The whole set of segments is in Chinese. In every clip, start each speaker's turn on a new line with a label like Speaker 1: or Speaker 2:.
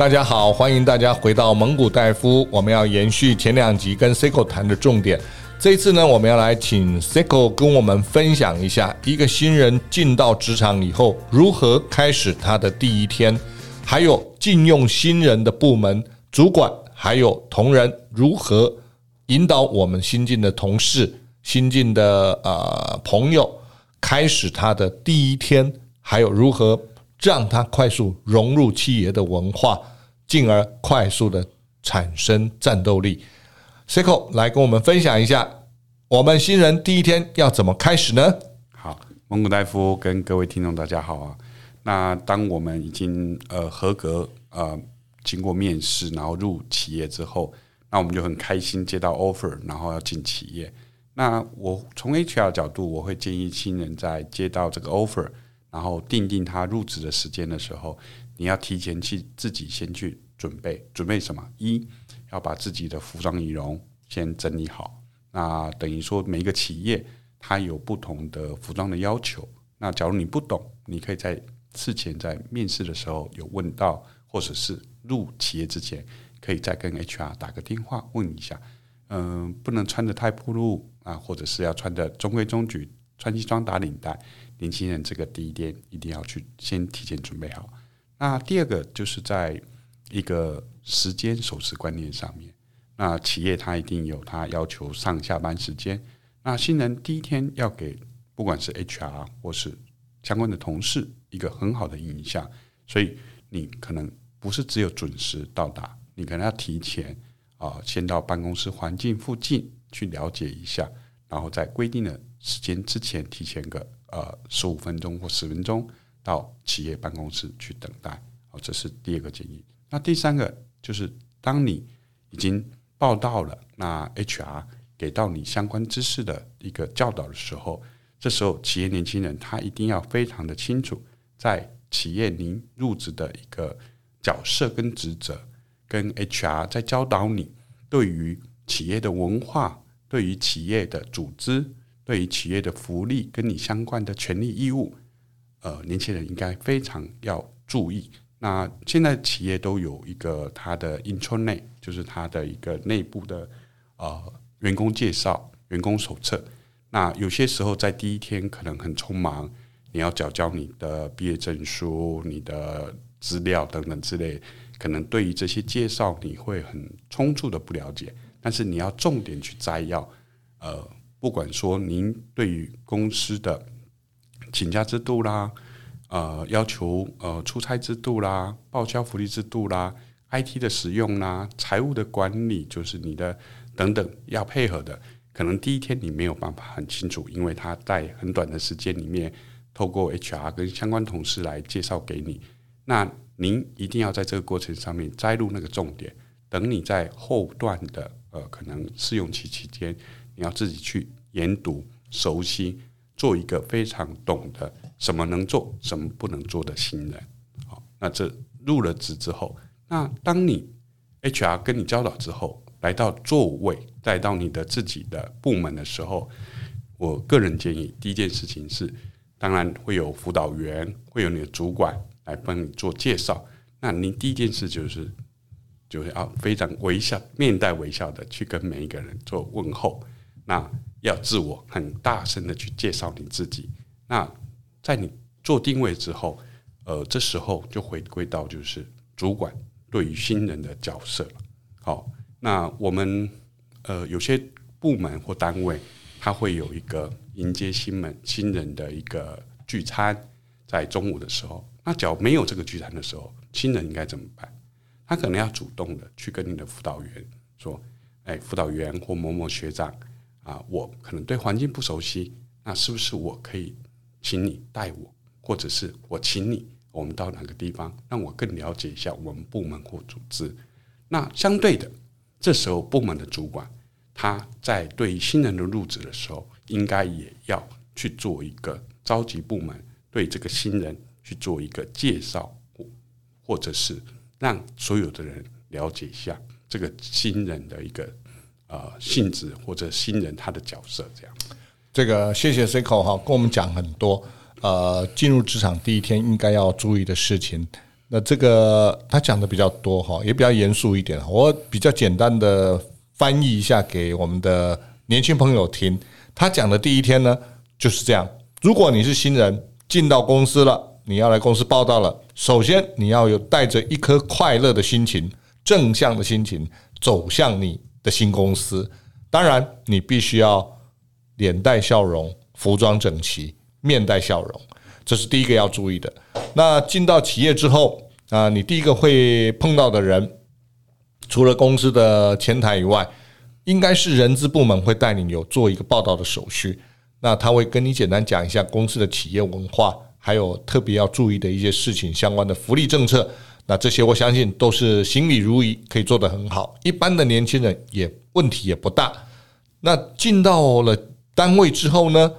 Speaker 1: 大家好，欢迎大家回到蒙古戴夫。我们要延续前两集跟 Seiko 谈的重点。这次呢，我们要来请 Seiko 跟我们分享一下，一个新人进到职场以后，如何开始他的第一天，还有进用新人的部门主管，还有同仁如何引导我们新进的同事、新进的呃朋友开始他的第一天，还有如何让他快速融入企业的文化。进而快速的产生战斗力。Seiko 来跟我们分享一下，我们新人第一天要怎么开始呢？
Speaker 2: 好，蒙古大夫跟各位听众大家好啊。那当我们已经呃合格呃经过面试，然后入企业之后，那我们就很开心接到 offer，然后要进企业。那我从 HR 角度，我会建议新人在接到这个 offer，然后定定他入职的时间的时候。你要提前去自己先去准备，准备什么？一要把自己的服装仪容先整理好。那等于说，每一个企业它有不同的服装的要求。那假如你不懂，你可以在事前在面试的时候有问到，或者是入企业之前，可以再跟 HR 打个电话问一下。嗯、不能穿得太暴露啊，或者是要穿得中规中矩，穿西装打领带。年轻人这个第一天一定要去先提前准备好。那第二个就是在一个时间守时观念上面，那企业它一定有它要求上下班时间。那新人第一天要给不管是 HR 或是相关的同事一个很好的印象，所以你可能不是只有准时到达，你可能要提前啊，先到办公室环境附近去了解一下，然后在规定的时间之前提前个呃十五分钟或十分钟。到企业办公室去等待，哦，这是第二个建议。那第三个就是，当你已经报到了，那 HR 给到你相关知识的一个教导的时候，这时候企业年轻人他一定要非常的清楚，在企业您入职的一个角色跟职责，跟 HR 在教导你对于企业的文化、对于企业的组织、对于企业的福利跟你相关的权利义务。呃，年轻人应该非常要注意。那现在企业都有一个它的 intranet，就是它的一个内部的呃员工介绍、员工手册。那有些时候在第一天可能很匆忙，你要缴交你的毕业证书、你的资料等等之类，可能对于这些介绍你会很匆促的不了解。但是你要重点去摘要，呃，不管说您对于公司的。请假制度啦，呃，要求呃出差制度啦，报销福利制度啦，IT 的使用啦，财务的管理，就是你的等等要配合的，可能第一天你没有办法很清楚，因为他在很短的时间里面，透过 HR 跟相关同事来介绍给你，那您一定要在这个过程上面摘录那个重点，等你在后段的呃可能试用期期间，你要自己去研读熟悉。做一个非常懂得什么能做、什么不能做的新人，好，那这入了职之后，那当你 HR 跟你教导之后，来到座位，带到你的自己的部门的时候，我个人建议，第一件事情是，当然会有辅导员，会有你的主管来帮你做介绍。那你第一件事就是，就是要非常微笑、面带微笑的去跟每一个人做问候。那要自我很大声的去介绍你自己。那在你做定位之后，呃，这时候就回归到就是主管对于新人的角色了。好，那我们呃有些部门或单位，他会有一个迎接新门新人的一个聚餐，在中午的时候。那假如没有这个聚餐的时候，新人应该怎么办？他可能要主动的去跟你的辅导员说：“哎，辅导员或某某学长。”啊，我可能对环境不熟悉，那是不是我可以请你带我，或者是我请你，我们到哪个地方，让我更了解一下我们部门或组织？那相对的，这时候部门的主管他在对新人的入职的时候，应该也要去做一个召集部门，对这个新人去做一个介绍，或或者是让所有的人了解一下这个新人的一个。呃，性质或者新人他的角色这样，
Speaker 1: 这个谢谢 Coco 哈，跟我们讲很多呃，进入职场第一天应该要注意的事情。那这个他讲的比较多哈，也比较严肃一点。我比较简单的翻译一下给我们的年轻朋友听。他讲的第一天呢就是这样：如果你是新人进到公司了，你要来公司报道了，首先你要有带着一颗快乐的心情、正向的心情走向你的新公司。当然，你必须要脸带笑容、服装整齐、面带笑容。这是第一个要注意的。那进到企业之后啊，你第一个会碰到的人，除了公司的前台以外，应该是人资部门会带你有做一个报道的手续。那他会跟你简单讲一下公司的企业文化，还有特别要注意的一些事情，相关的福利政策。那这些我相信都是行礼如仪，可以做得很好。一般的年轻人也问题也不大。那进到了单位之后呢，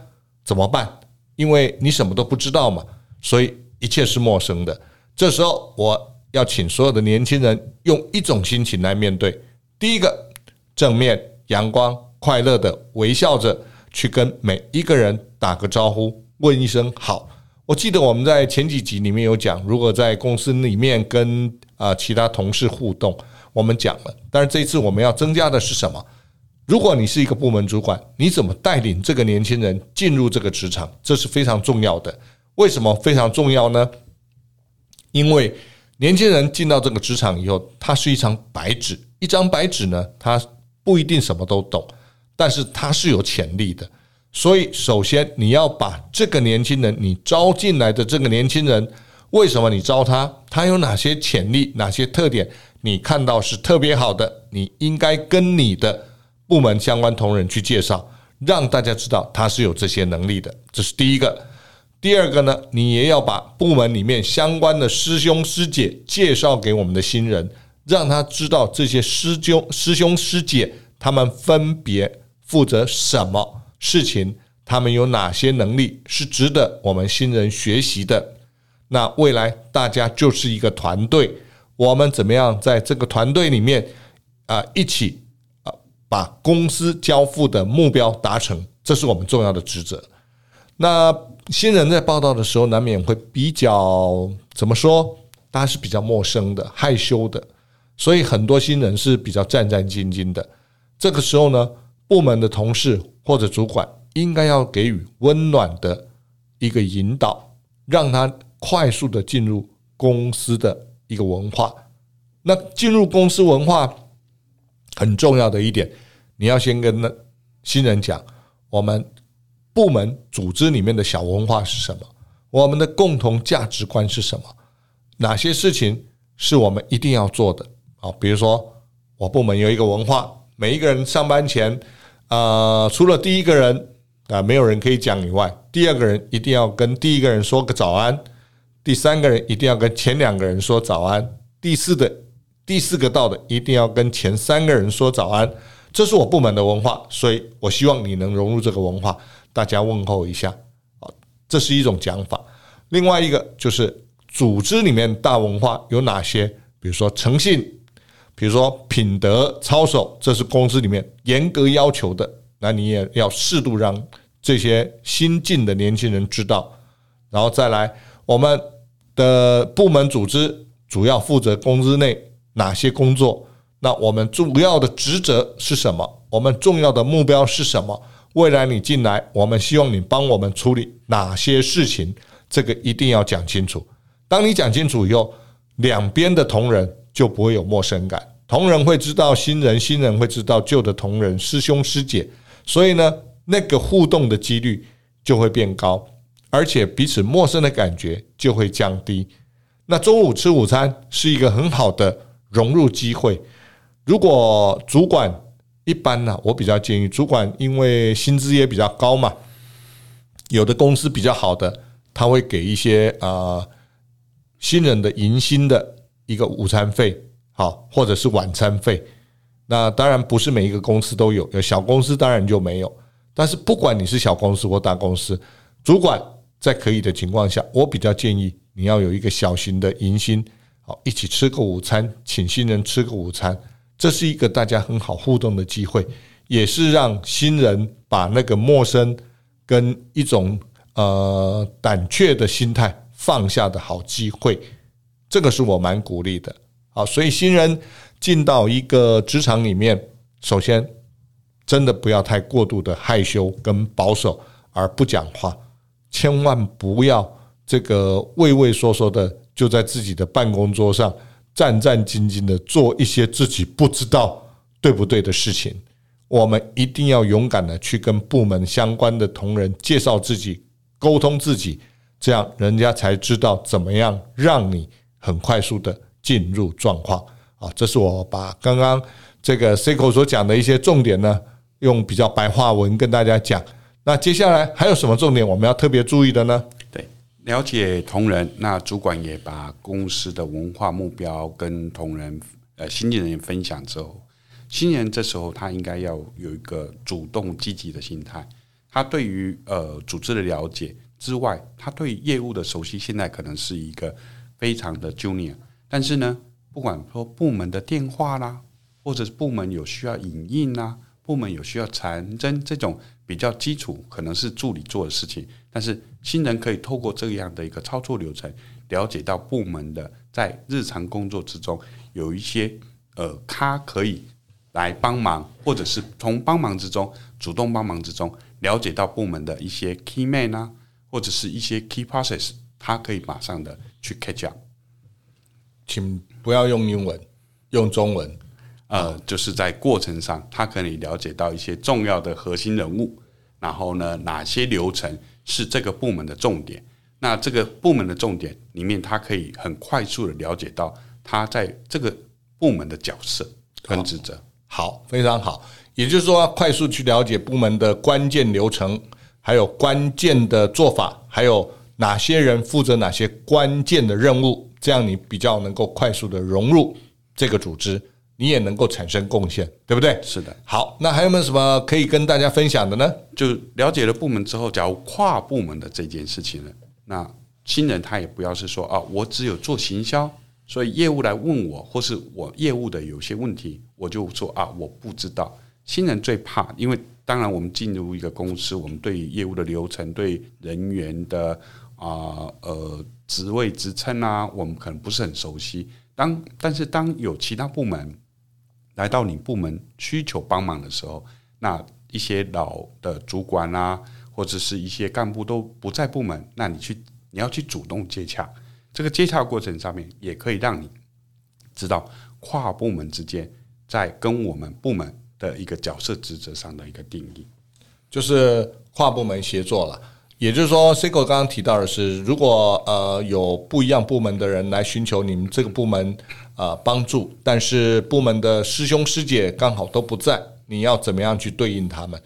Speaker 1: 怎么办？因为你什么都不知道嘛，所以一切是陌生的。这时候，我要请所有的年轻人用一种心情来面对：第一个，正面、阳光、快乐的微笑着去跟每一个人打个招呼，问一声好。我记得我们在前几集里面有讲，如果在公司里面跟啊其他同事互动，我们讲了。但是这一次我们要增加的是什么？如果你是一个部门主管，你怎么带领这个年轻人进入这个职场？这是非常重要的。为什么非常重要呢？因为年轻人进到这个职场以后，他是一张白纸，一张白纸呢，他不一定什么都懂，但是他是有潜力的。所以，首先你要把这个年轻人，你招进来的这个年轻人，为什么你招他？他有哪些潜力？哪些特点？你看到是特别好的，你应该跟你的。部门相关同仁去介绍，让大家知道他是有这些能力的，这是第一个。第二个呢，你也要把部门里面相关的师兄师姐介绍给我们的新人，让他知道这些师兄师兄师姐他们分别负责什么事情，他们有哪些能力是值得我们新人学习的。那未来大家就是一个团队，我们怎么样在这个团队里面啊一起啊。把公司交付的目标达成，这是我们重要的职责。那新人在报道的时候，难免会比较怎么说？大家是比较陌生的、害羞的，所以很多新人是比较战战兢兢的。这个时候呢，部门的同事或者主管应该要给予温暖的一个引导，让他快速的进入公司的一个文化。那进入公司文化。很重要的一点，你要先跟那新人讲，我们部门组织里面的小文化是什么，我们的共同价值观是什么，哪些事情是我们一定要做的啊？比如说，我部门有一个文化，每一个人上班前，呃，除了第一个人啊没有人可以讲以外，第二个人一定要跟第一个人说个早安，第三个人一定要跟前两个人说早安，第四的。第四个到的一定要跟前三个人说早安，这是我部门的文化，所以我希望你能融入这个文化，大家问候一下啊，这是一种讲法。另外一个就是组织里面大文化有哪些？比如说诚信，比如说品德操守，这是公司里面严格要求的，那你也要适度让这些新进的年轻人知道。然后再来，我们的部门组织主要负责公司内。哪些工作？那我们主要的职责是什么？我们重要的目标是什么？未来你进来，我们希望你帮我们处理哪些事情？这个一定要讲清楚。当你讲清楚以后，两边的同仁就不会有陌生感。同仁会知道新人，新人会知道旧的同仁、师兄师姐，所以呢，那个互动的几率就会变高，而且彼此陌生的感觉就会降低。那中午吃午餐是一个很好的。融入机会，如果主管一般呢，我比较建议主管，因为薪资也比较高嘛，有的公司比较好的，他会给一些啊新人的迎新的一个午餐费，好，或者是晚餐费。那当然不是每一个公司都有，有小公司当然就没有。但是不管你是小公司或大公司，主管在可以的情况下，我比较建议你要有一个小型的迎新。好，一起吃个午餐，请新人吃个午餐，这是一个大家很好互动的机会，也是让新人把那个陌生跟一种呃胆怯的心态放下的好机会。这个是我蛮鼓励的。好，所以新人进到一个职场里面，首先真的不要太过度的害羞跟保守而不讲话，千万不要这个畏畏缩缩的就在自己的办公桌上战战兢兢的做一些自己不知道对不对的事情。我们一定要勇敢的去跟部门相关的同仁介绍自己，沟通自己，这样人家才知道怎么样让你很快速的进入状况啊！这是我把刚刚这个 C 口所讲的一些重点呢，用比较白话文跟大家讲。那接下来还有什么重点我们要特别注意的呢？
Speaker 2: 对，了解同仁，那主管也把公司的文化目标跟同仁呃新进人员分享之后。新人这时候他应该要有一个主动积极的心态，他对于呃组织的了解之外，他对业务的熟悉，现在可能是一个非常的 junior，但是呢，不管说部门的电话啦，或者是部门有需要影印啦，部门有需要传真这种比较基础，可能是助理做的事情，但是新人可以透过这样的一个操作流程，了解到部门的在日常工作之中有一些呃，他可以。来帮忙，或者是从帮忙之中主动帮忙之中了解到部门的一些 key man 啊，或者是一些 key process，他可以马上的去 catch up。
Speaker 1: 请不要用英文，用中文。
Speaker 2: 呃，就是在过程上，他可以了解到一些重要的核心人物，然后呢，哪些流程是这个部门的重点？那这个部门的重点里面，他可以很快速的了解到他在这个部门的角色跟职责。
Speaker 1: 好，非常好。也就是说，快速去了解部门的关键流程，还有关键的做法，还有哪些人负责哪些关键的任务，这样你比较能够快速的融入这个组织，你也能够产生贡献，对不对？
Speaker 2: 是的。
Speaker 1: 好，那还有没有什么可以跟大家分享的呢？
Speaker 2: 就了解了部门之后，假如跨部门的这件事情呢，那新人他也不要是说啊，我只有做行销。所以业务来问我，或是我业务的有些问题，我就说啊，我不知道。新人最怕，因为当然我们进入一个公司，我们对业务的流程、对人员的啊呃，职位职称啊，我们可能不是很熟悉。当但是当有其他部门来到你部门需求帮忙的时候，那一些老的主管啊，或者是一些干部都不在部门，那你去你要去主动接洽。这个接洽过程上面，也可以让你知道跨部门之间在跟我们部门的一个角色职责上的一个定义，
Speaker 1: 就是跨部门协作了。也就是说，Seiko 刚刚提到的是，如果呃有不一样部门的人来寻求你们这个部门啊帮助，但是部门的师兄师姐刚好都不在，你要怎么样去对应他们？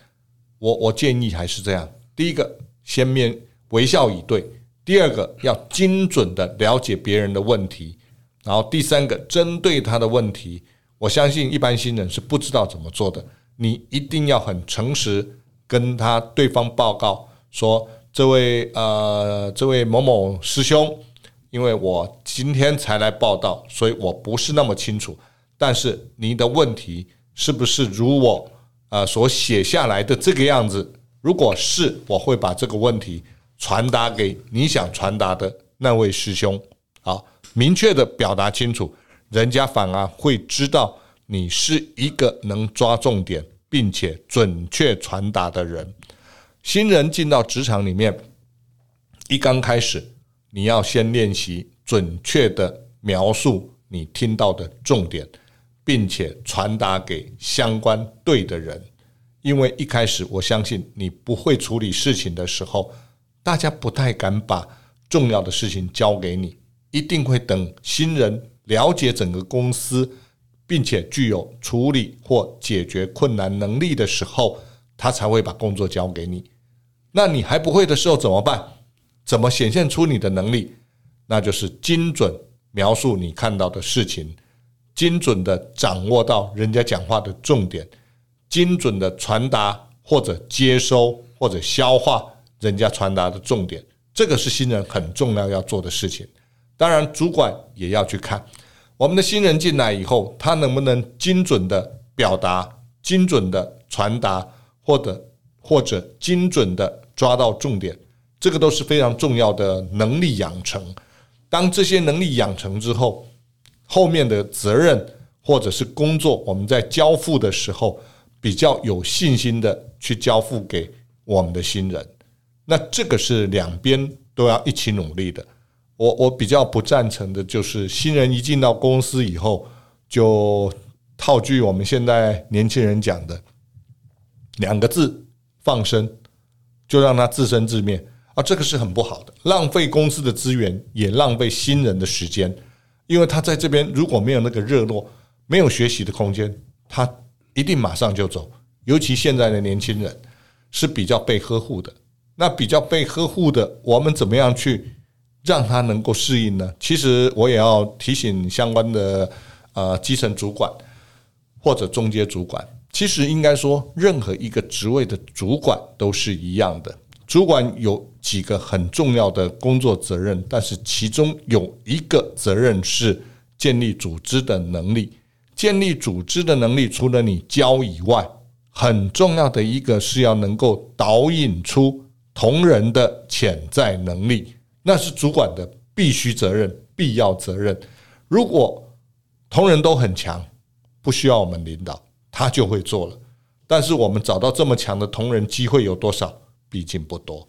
Speaker 1: 我我建议还是这样：第一个，先面微笑以对。第二个要精准的了解别人的问题，然后第三个针对他的问题，我相信一般新人是不知道怎么做的。你一定要很诚实跟他对方报告说，这位呃这位某某师兄，因为我今天才来报到，所以我不是那么清楚。但是你的问题是不是如我呃所写下来的这个样子？如果是，我会把这个问题。传达给你想传达的那位师兄，好，明确的表达清楚，人家反而会知道你是一个能抓重点并且准确传达的人。新人进到职场里面，一刚开始，你要先练习准确的描述你听到的重点，并且传达给相关对的人，因为一开始我相信你不会处理事情的时候。大家不太敢把重要的事情交给你，一定会等新人了解整个公司，并且具有处理或解决困难能力的时候，他才会把工作交给你。那你还不会的时候怎么办？怎么显现出你的能力？那就是精准描述你看到的事情，精准地掌握到人家讲话的重点，精准地传达或者接收或者消化。人家传达的重点，这个是新人很重要要做的事情。当然，主管也要去看我们的新人进来以后，他能不能精准的表达、精准的传达，或者或者精准的抓到重点，这个都是非常重要的能力养成。当这些能力养成之后，后面的责任或者是工作，我们在交付的时候比较有信心的去交付给我们的新人。那这个是两边都要一起努力的。我我比较不赞成的就是新人一进到公司以后，就套句我们现在年轻人讲的两个字：放生，就让他自生自灭啊，这个是很不好的，浪费公司的资源，也浪费新人的时间，因为他在这边如果没有那个热络，没有学习的空间，他一定马上就走。尤其现在的年轻人是比较被呵护的，那比较被呵护的，我们怎么样去？让他能够适应呢？其实我也要提醒相关的呃基层主管或者中阶主管，其实应该说，任何一个职位的主管都是一样的。主管有几个很重要的工作责任，但是其中有一个责任是建立组织的能力。建立组织的能力，除了你教以外，很重要的一个是要能够导引出同仁的潜在能力。那是主管的必须责任、必要责任。如果同仁都很强，不需要我们领导，他就会做了。但是我们找到这么强的同仁，机会有多少？毕竟不多。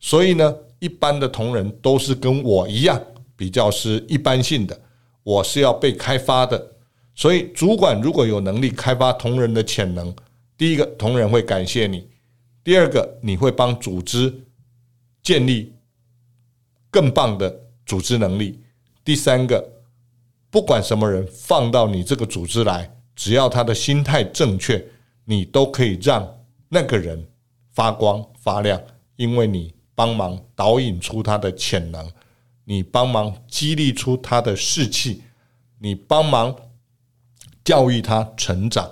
Speaker 1: 所以呢，一般的同仁都是跟我一样，比较是一般性的。我是要被开发的。所以，主管如果有能力开发同仁的潜能，第一个，同仁会感谢你；第二个，你会帮组织建立。更棒的组织能力。第三个，不管什么人放到你这个组织来，只要他的心态正确，你都可以让那个人发光发亮，因为你帮忙导引出他的潜能，你帮忙激励出他的士气，你帮忙教育他成长，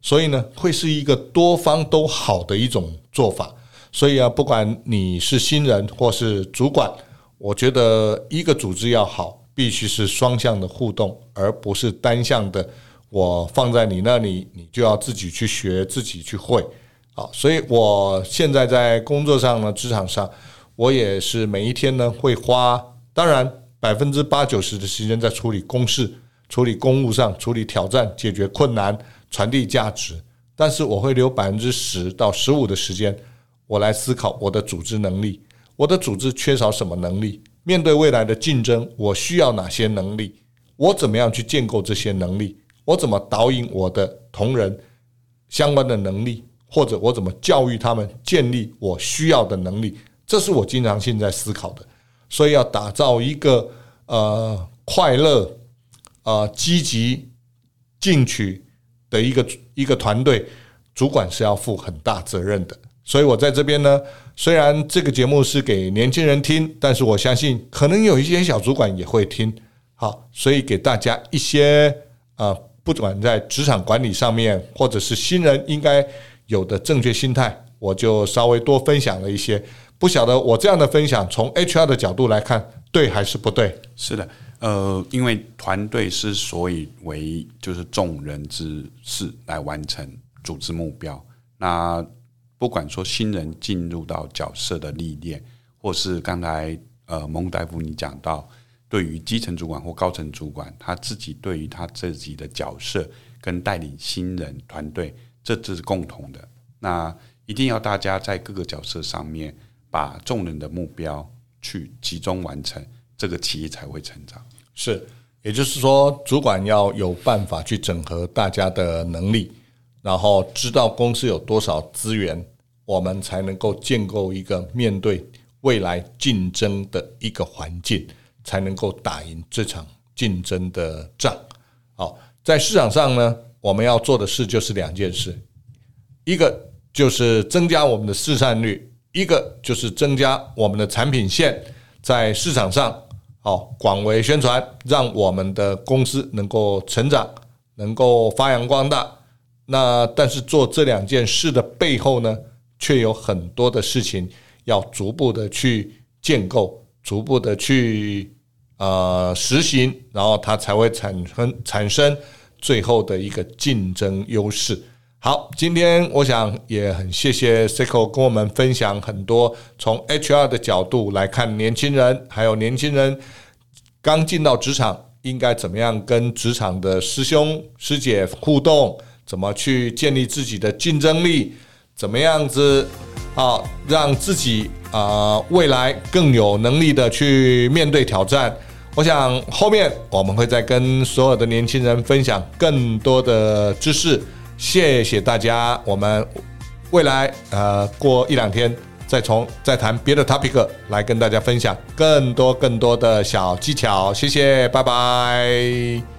Speaker 1: 所以呢，会是一个多方都好的一种做法。所以啊，不管你是新人或是主管。我觉得一个组织要好，必须是双向的互动，而不是单向的。我放在你那里，你就要自己去学，自己去会。好，所以我现在在工作上呢，职场上，我也是每一天呢会花，当然百分之八九十的时间在处理公事、处理公务上、处理挑战、解决困难、传递价值。但是我会留百分之十到十五的时间，我来思考我的组织能力。我的组织缺少什么能力？面对未来的竞争，我需要哪些能力？我怎么样去建构这些能力？我怎么导引我的同仁相关的能力？或者我怎么教育他们建立我需要的能力？这是我经常性在思考的。所以要打造一个呃快乐、呃积极进取的一个一个团队，主管是要负很大责任的。所以我在这边呢。虽然这个节目是给年轻人听，但是我相信可能有一些小主管也会听。好，所以给大家一些啊，不管在职场管理上面，或者是新人应该有的正确心态，我就稍微多分享了一些。不晓得我这样的分享，从 HR 的角度来看，对还是不对？
Speaker 2: 是的，呃，因为团队之所以为就是众人之事来完成组织目标，那。不管说新人进入到角色的历练，或是刚才呃蒙大夫你讲到，对于基层主管或高层主管，他自己对于他自己的角色跟带领新人团队，这只是共同的。那一定要大家在各个角色上面，把众人的目标去集中完成，这个企业才会成长。
Speaker 1: 是，也就是说，主管要有办法去整合大家的能力。然后知道公司有多少资源，我们才能够建构一个面对未来竞争的一个环境，才能够打赢这场竞争的仗。好，在市场上呢，我们要做的事就是两件事，一个就是增加我们的市占率，一个就是增加我们的产品线在市场上好广为宣传，让我们的公司能够成长，能够发扬光大。那但是做这两件事的背后呢，却有很多的事情要逐步的去建构，逐步的去呃实行，然后它才会产生产生最后的一个竞争优势。好，今天我想也很谢谢 Seiko 跟我们分享很多从 HR 的角度来看年轻人，还有年轻人刚进到职场，应该怎么样跟职场的师兄师姐互动？怎么去建立自己的竞争力？怎么样子啊，让自己啊未来更有能力的去面对挑战？我想后面我们会再跟所有的年轻人分享更多的知识。谢谢大家，我们未来呃过一两天。再从再谈别的 topic 来跟大家分享更多更多的小技巧，谢谢，拜拜。